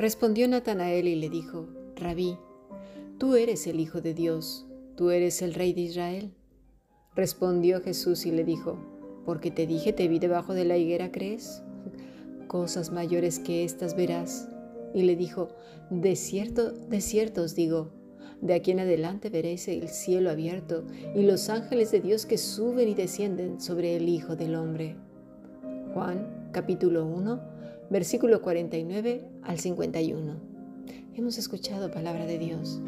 Respondió Natanael y le dijo, Rabí, tú eres el Hijo de Dios, tú eres el Rey de Israel. Respondió Jesús y le dijo, porque te dije te vi debajo de la higuera, ¿crees? Cosas mayores que estas verás. Y le dijo, de cierto, de cierto os digo, de aquí en adelante veréis el cielo abierto y los ángeles de Dios que suben y descienden sobre el Hijo del Hombre. Juan capítulo 1, versículo 49 al 51. Hemos escuchado palabra de Dios.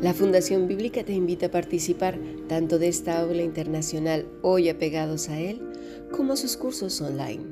La Fundación Bíblica te invita a participar tanto de esta aula internacional hoy apegados a él, como sus cursos online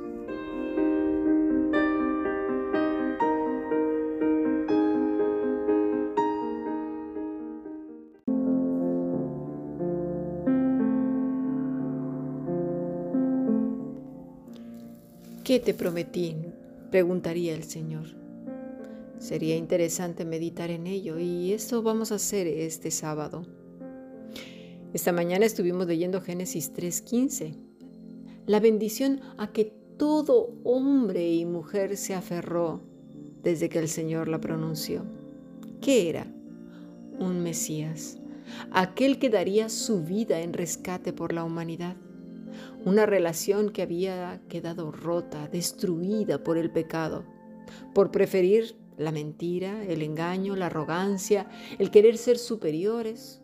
¿Qué te prometí? preguntaría el Señor. Sería interesante meditar en ello y eso vamos a hacer este sábado. Esta mañana estuvimos leyendo Génesis 3:15, la bendición a que todo hombre y mujer se aferró desde que el Señor la pronunció. ¿Qué era? Un Mesías, aquel que daría su vida en rescate por la humanidad una relación que había quedado rota, destruida por el pecado, por preferir la mentira, el engaño, la arrogancia, el querer ser superiores,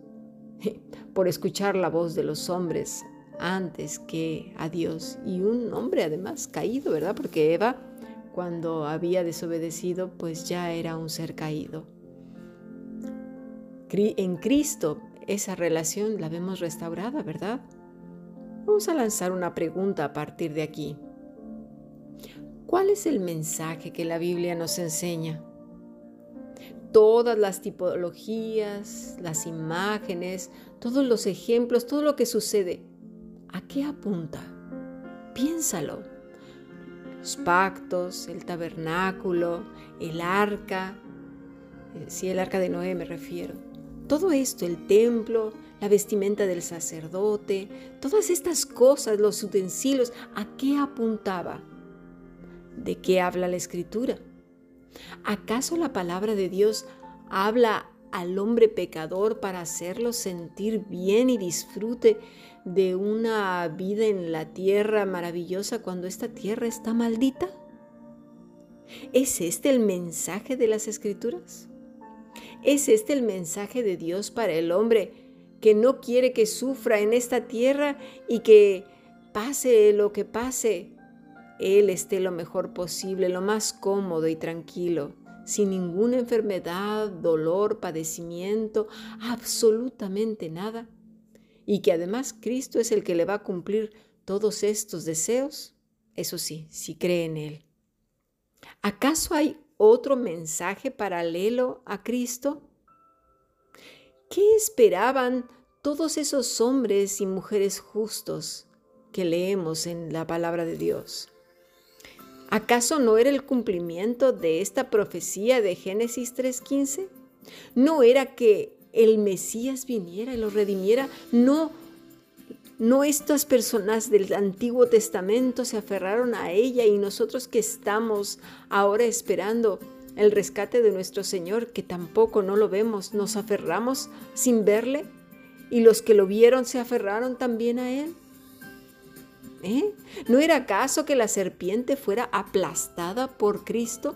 por escuchar la voz de los hombres antes que a Dios. Y un hombre además caído, ¿verdad? Porque Eva, cuando había desobedecido, pues ya era un ser caído. En Cristo esa relación la vemos restaurada, ¿verdad? Vamos a lanzar una pregunta a partir de aquí. ¿Cuál es el mensaje que la Biblia nos enseña? Todas las tipologías, las imágenes, todos los ejemplos, todo lo que sucede, ¿a qué apunta? Piénsalo. Los pactos, el tabernáculo, el arca, eh, sí, el arca de Noé me refiero. Todo esto, el templo, la vestimenta del sacerdote, todas estas cosas, los utensilios, ¿a qué apuntaba? ¿De qué habla la escritura? ¿Acaso la palabra de Dios habla al hombre pecador para hacerlo sentir bien y disfrute de una vida en la tierra maravillosa cuando esta tierra está maldita? ¿Es este el mensaje de las escrituras? ¿Es este el mensaje de Dios para el hombre que no quiere que sufra en esta tierra y que pase lo que pase, Él esté lo mejor posible, lo más cómodo y tranquilo, sin ninguna enfermedad, dolor, padecimiento, absolutamente nada. Y que además Cristo es el que le va a cumplir todos estos deseos, eso sí, si cree en Él. ¿Acaso hay otro mensaje paralelo a Cristo? ¿Qué esperaban todos esos hombres y mujeres justos que leemos en la palabra de Dios? ¿Acaso no era el cumplimiento de esta profecía de Génesis 3.15? ¿No era que el Mesías viniera y los redimiera? No, no estas personas del Antiguo Testamento se aferraron a ella y nosotros que estamos ahora esperando el rescate de nuestro Señor, que tampoco no lo vemos, nos aferramos sin verle y los que lo vieron se aferraron también a Él. ¿Eh? ¿No era acaso que la serpiente fuera aplastada por Cristo?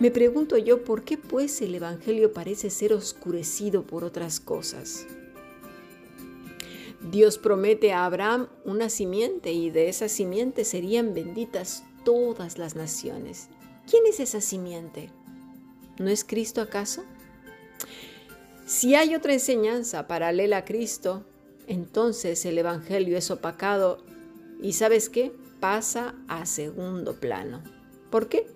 Me pregunto yo, ¿por qué pues el Evangelio parece ser oscurecido por otras cosas? Dios promete a Abraham una simiente y de esa simiente serían benditas todas las naciones. ¿Quién es esa simiente? ¿No es Cristo acaso? Si hay otra enseñanza paralela a Cristo, entonces el Evangelio es opacado y sabes qué? Pasa a segundo plano. ¿Por qué?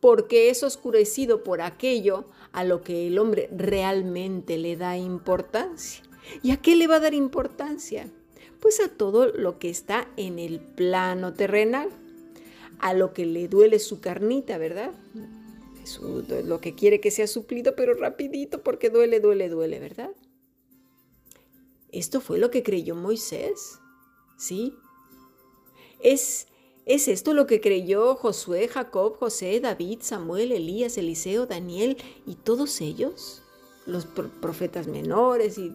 Porque es oscurecido por aquello a lo que el hombre realmente le da importancia. ¿Y a qué le va a dar importancia? Pues a todo lo que está en el plano terrenal, a lo que le duele su carnita, ¿verdad? Lo que quiere que sea suplido, pero rapidito porque duele, duele, duele, ¿verdad? Esto fue lo que creyó Moisés, ¿sí? Es, es esto lo que creyó Josué, Jacob, José, David, Samuel, Elías, Eliseo, Daniel y todos ellos, los profetas menores y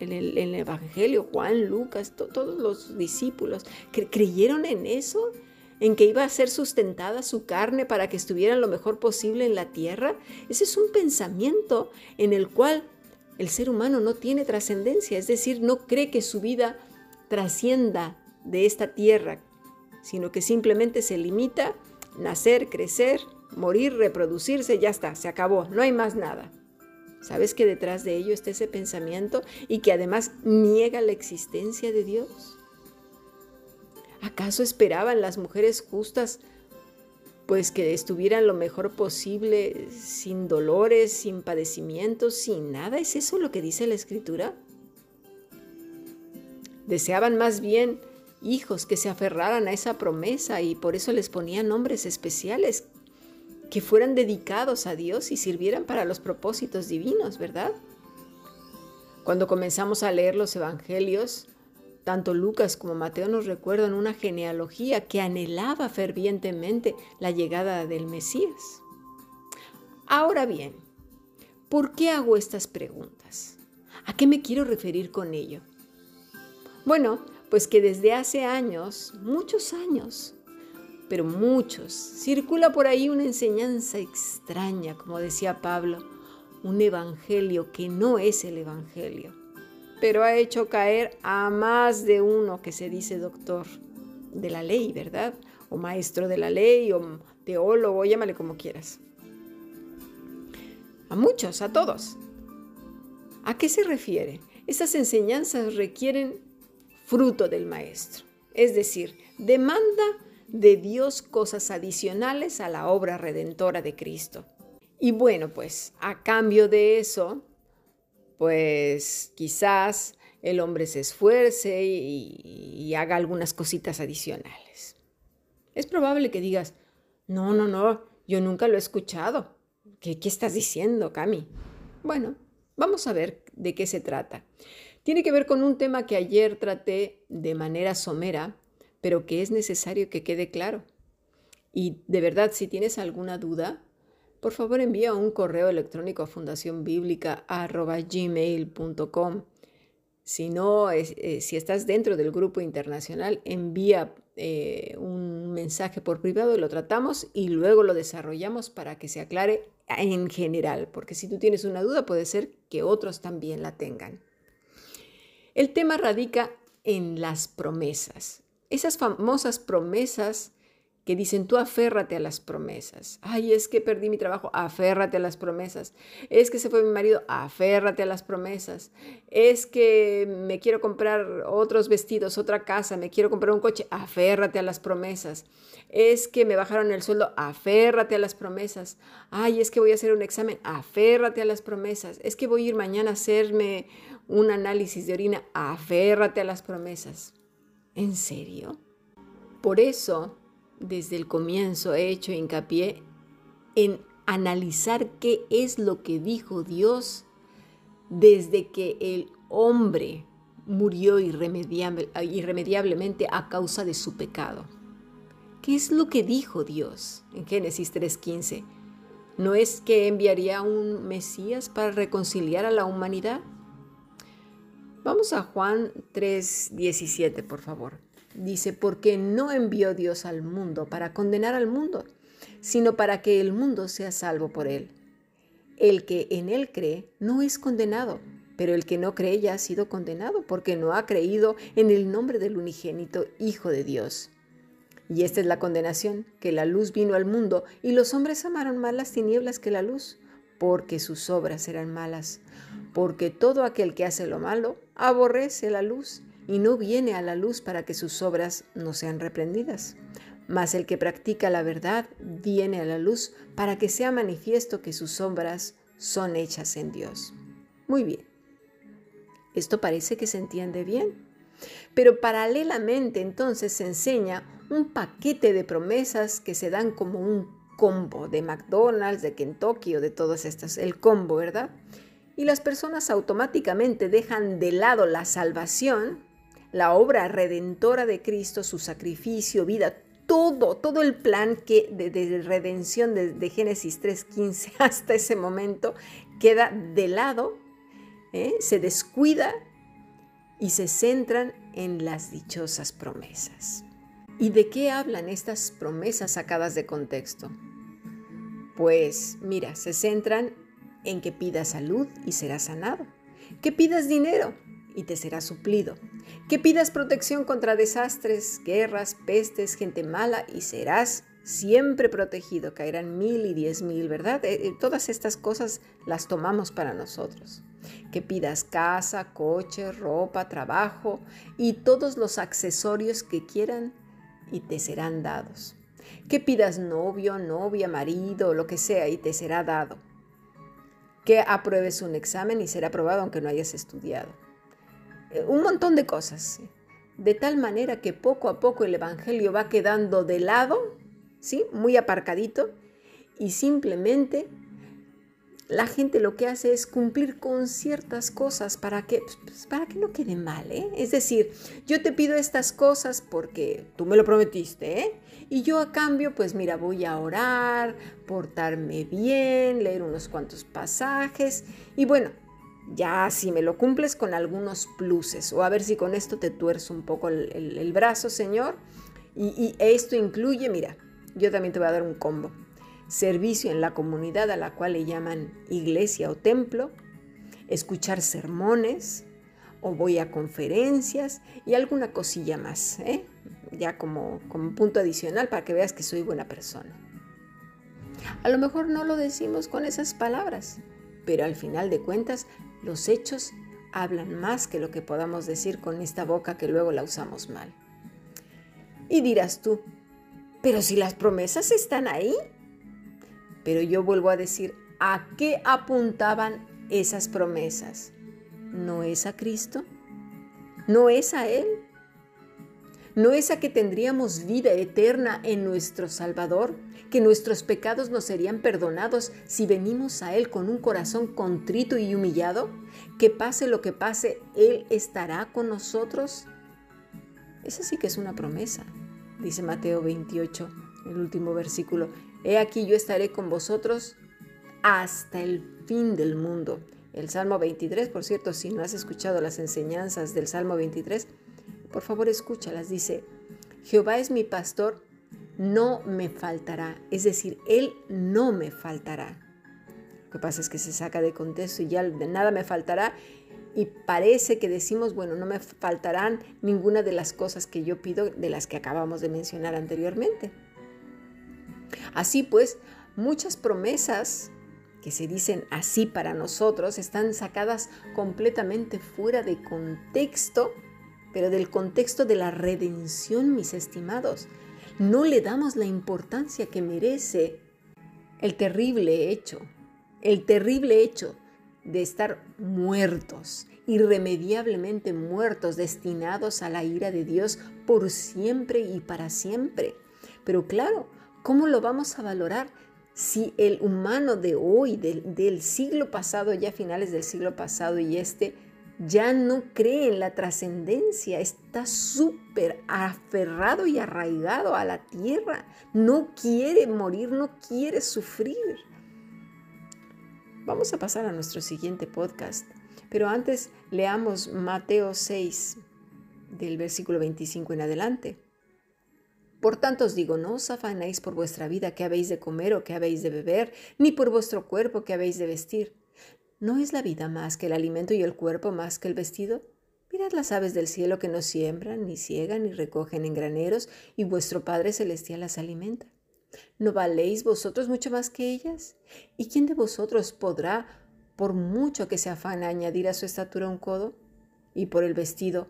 en el, Evangelio, Juan, Lucas, todos los discípulos, ¿creyeron en eso? ¿En que iba a ser sustentada su carne para que estuviera lo mejor posible en la tierra? Ese es un pensamiento en el cual el ser humano no tiene trascendencia, es decir, no cree que su vida trascienda de esta tierra, sino que simplemente se limita a nacer, crecer, morir, reproducirse, ya está, se acabó, no hay más nada. ¿Sabes que detrás de ello está ese pensamiento y que además niega la existencia de Dios? ¿Acaso esperaban las mujeres justas pues que estuvieran lo mejor posible, sin dolores, sin padecimientos, sin nada? ¿Es eso lo que dice la escritura? Deseaban más bien hijos que se aferraran a esa promesa y por eso les ponían nombres especiales que fueran dedicados a Dios y sirvieran para los propósitos divinos, ¿verdad? Cuando comenzamos a leer los evangelios, tanto Lucas como Mateo nos recuerdan una genealogía que anhelaba fervientemente la llegada del Mesías. Ahora bien, ¿por qué hago estas preguntas? ¿A qué me quiero referir con ello? Bueno, pues que desde hace años, muchos años, pero muchos, circula por ahí una enseñanza extraña, como decía Pablo, un evangelio que no es el evangelio, pero ha hecho caer a más de uno que se dice doctor de la ley, ¿verdad? O maestro de la ley, o teólogo, llámale como quieras. A muchos, a todos. ¿A qué se refiere? Esas enseñanzas requieren fruto del maestro, es decir, demanda de Dios cosas adicionales a la obra redentora de Cristo. Y bueno, pues a cambio de eso, pues quizás el hombre se esfuerce y, haga algunas cositas adicionales. Es probable que digas, no, no, no, yo nunca lo he escuchado. ¿Qué, qué estás diciendo, Cami? Bueno, vamos a ver de qué se trata. Tiene que ver con un tema que ayer traté de manera somera pero que es necesario que quede claro. Y de verdad, si tienes alguna duda, por favor envía un correo electrónico a fundacionbiblica.gmail.com. Si no, eh, si estás dentro del grupo internacional, envía eh, un mensaje por privado, lo tratamos y luego lo desarrollamos para que se aclare en general, porque si tú tienes una duda puede ser que otros también la tengan. El tema radica en las promesas. Esas famosas promesas que dicen, tú aférrate a las promesas. Ay, es que perdí mi trabajo, aférrate a las promesas. Es que se fue mi marido, aférrate a las promesas. Es que me quiero comprar otros vestidos, otra casa, me quiero comprar un coche, aférrate a las promesas. Es que me bajaron el sueldo, aférrate a las promesas. Ay, es que voy a hacer un examen, aférrate a las promesas. Es que voy a ir mañana a hacerme un análisis de orina, aférrate a las promesas. ¿En serio? Por eso, desde el comienzo he hecho hincapié en analizar qué es lo que dijo Dios desde que el hombre murió irremediablemente a causa de su pecado. ¿Qué es lo que dijo Dios en Génesis 3.15? ¿No es que enviaría un Mesías para reconciliar a la humanidad? Vamos a Juan 3:17, por favor. Dice, porque no envió Dios al mundo para condenar al mundo, sino para que el mundo sea salvo por él. El que en él cree no es condenado, pero el que no cree ya ha sido condenado porque no ha creído en el nombre del unigénito Hijo de Dios. Y esta es la condenación, que la luz vino al mundo y los hombres amaron más las tinieblas que la luz, porque sus obras serán malas. Porque todo aquel que hace lo malo aborrece la luz y no viene a la luz para que sus obras no sean reprendidas. Mas el que practica la verdad viene a la luz para que sea manifiesto que sus obras son hechas en Dios. Muy bien. Esto parece que se entiende bien. Pero paralelamente entonces se enseña un paquete de promesas que se dan como un combo de McDonald's, de Kentucky de todas estas, el combo, ¿verdad? Y las personas automáticamente dejan de lado la salvación, la obra redentora de Cristo, su sacrificio, vida, todo, todo el plan que de, redención desde de Génesis 3.15 hasta ese momento queda de lado, ¿eh? se descuida y se centran en las dichosas promesas. ¿Y de qué hablan estas promesas sacadas de contexto? Pues mira, se centran en que pidas salud y serás sanado, que pidas dinero y te será suplido, que pidas protección contra desastres, guerras, pestes, gente mala y serás siempre protegido, caerán mil y diez mil, ¿verdad? Eh, eh, todas estas cosas las tomamos para nosotros. Que pidas casa, coche, ropa, trabajo y todos los accesorios que quieran y te serán dados. Que pidas novio, novia, marido, lo que sea y te será dado. Que apruebes un examen y será aprobado aunque no hayas estudiado. Eh, un montón de cosas. De tal manera que poco a poco el Evangelio va quedando de lado, ¿sí? muy aparcadito, y simplemente la gente lo que hace es cumplir con ciertas cosas para que, pues, para que no quede mal. ¿eh? Es decir, yo te pido estas cosas porque tú me lo prometiste. ¿eh? Y yo a cambio, pues mira, voy a orar, portarme bien, leer unos cuantos pasajes. Y bueno, ya si me lo cumples con algunos pluses. O a ver si con esto te tuerzo un poco el, brazo, Señor. Y, y esto incluye, mira, yo también te voy a dar un combo servicio en la comunidad a la cual le llaman iglesia o templo, escuchar sermones o voy a conferencias y alguna cosilla más, ¿eh? ya como, como punto adicional para que veas que soy buena persona. A lo mejor no lo decimos con esas palabras, pero al final de cuentas los hechos hablan más que lo que podamos decir con esta boca que luego la usamos mal. Y dirás tú, pero si las promesas están ahí, pero yo vuelvo a decir, ¿a qué apuntaban esas promesas? ¿No es a Cristo? ¿No es a Él? ¿No es a que tendríamos vida eterna en nuestro Salvador? ¿Que nuestros pecados nos serían perdonados si venimos a Él con un corazón contrito y humillado? ¿Que pase lo que pase, Él estará con nosotros? Esa sí que es una promesa, dice Mateo 28, el último versículo. He aquí yo estaré con vosotros hasta el fin del mundo. El Salmo 23, por cierto, si no has escuchado las enseñanzas del Salmo 23, por favor escúchalas. Dice, Jehová es mi pastor, no me faltará. Es decir, Él no me faltará. Lo que pasa es que se saca de contexto y ya de nada me faltará. Y parece que decimos, bueno, no me faltarán ninguna de las cosas que yo pido, de las que acabamos de mencionar anteriormente. Así pues, muchas promesas que se dicen así para nosotros están sacadas completamente fuera de contexto, pero del contexto de la redención, mis estimados. No le damos la importancia que merece el terrible hecho, el terrible hecho de estar muertos, irremediablemente muertos, destinados a la ira de Dios por siempre y para siempre. Pero claro, ¿Cómo lo vamos a valorar si el humano de hoy, del, siglo pasado, ya finales del siglo pasado y este, ya no cree en la trascendencia, está súper aferrado y arraigado a la tierra, no quiere morir, no quiere sufrir. Vamos a pasar a nuestro siguiente podcast, pero antes leamos Mateo 6 del versículo 25 en adelante. Por tanto os digo, no os afanéis por vuestra vida que habéis de comer o que habéis de beber, ni por vuestro cuerpo que habéis de vestir. ¿No es la vida más que el alimento y el cuerpo más que el vestido? Mirad las aves del cielo que no siembran, ni ciegan, ni recogen en graneros, y vuestro Padre Celestial las alimenta. ¿No valéis vosotros mucho más que ellas? ¿Y quién de vosotros podrá, por mucho que se afane, añadir a su estatura un codo? Y por el vestido,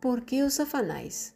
¿por qué os afanáis?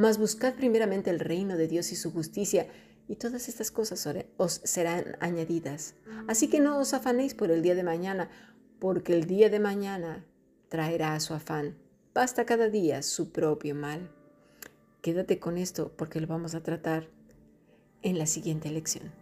Mas buscad primeramente el reino de Dios y su justicia, y todas estas cosas os serán añadidas. Así que no os afanéis por el día de mañana, porque el día de mañana traerá su afán. Basta cada día su propio mal. Quédate con esto porque lo vamos a tratar en la siguiente lección.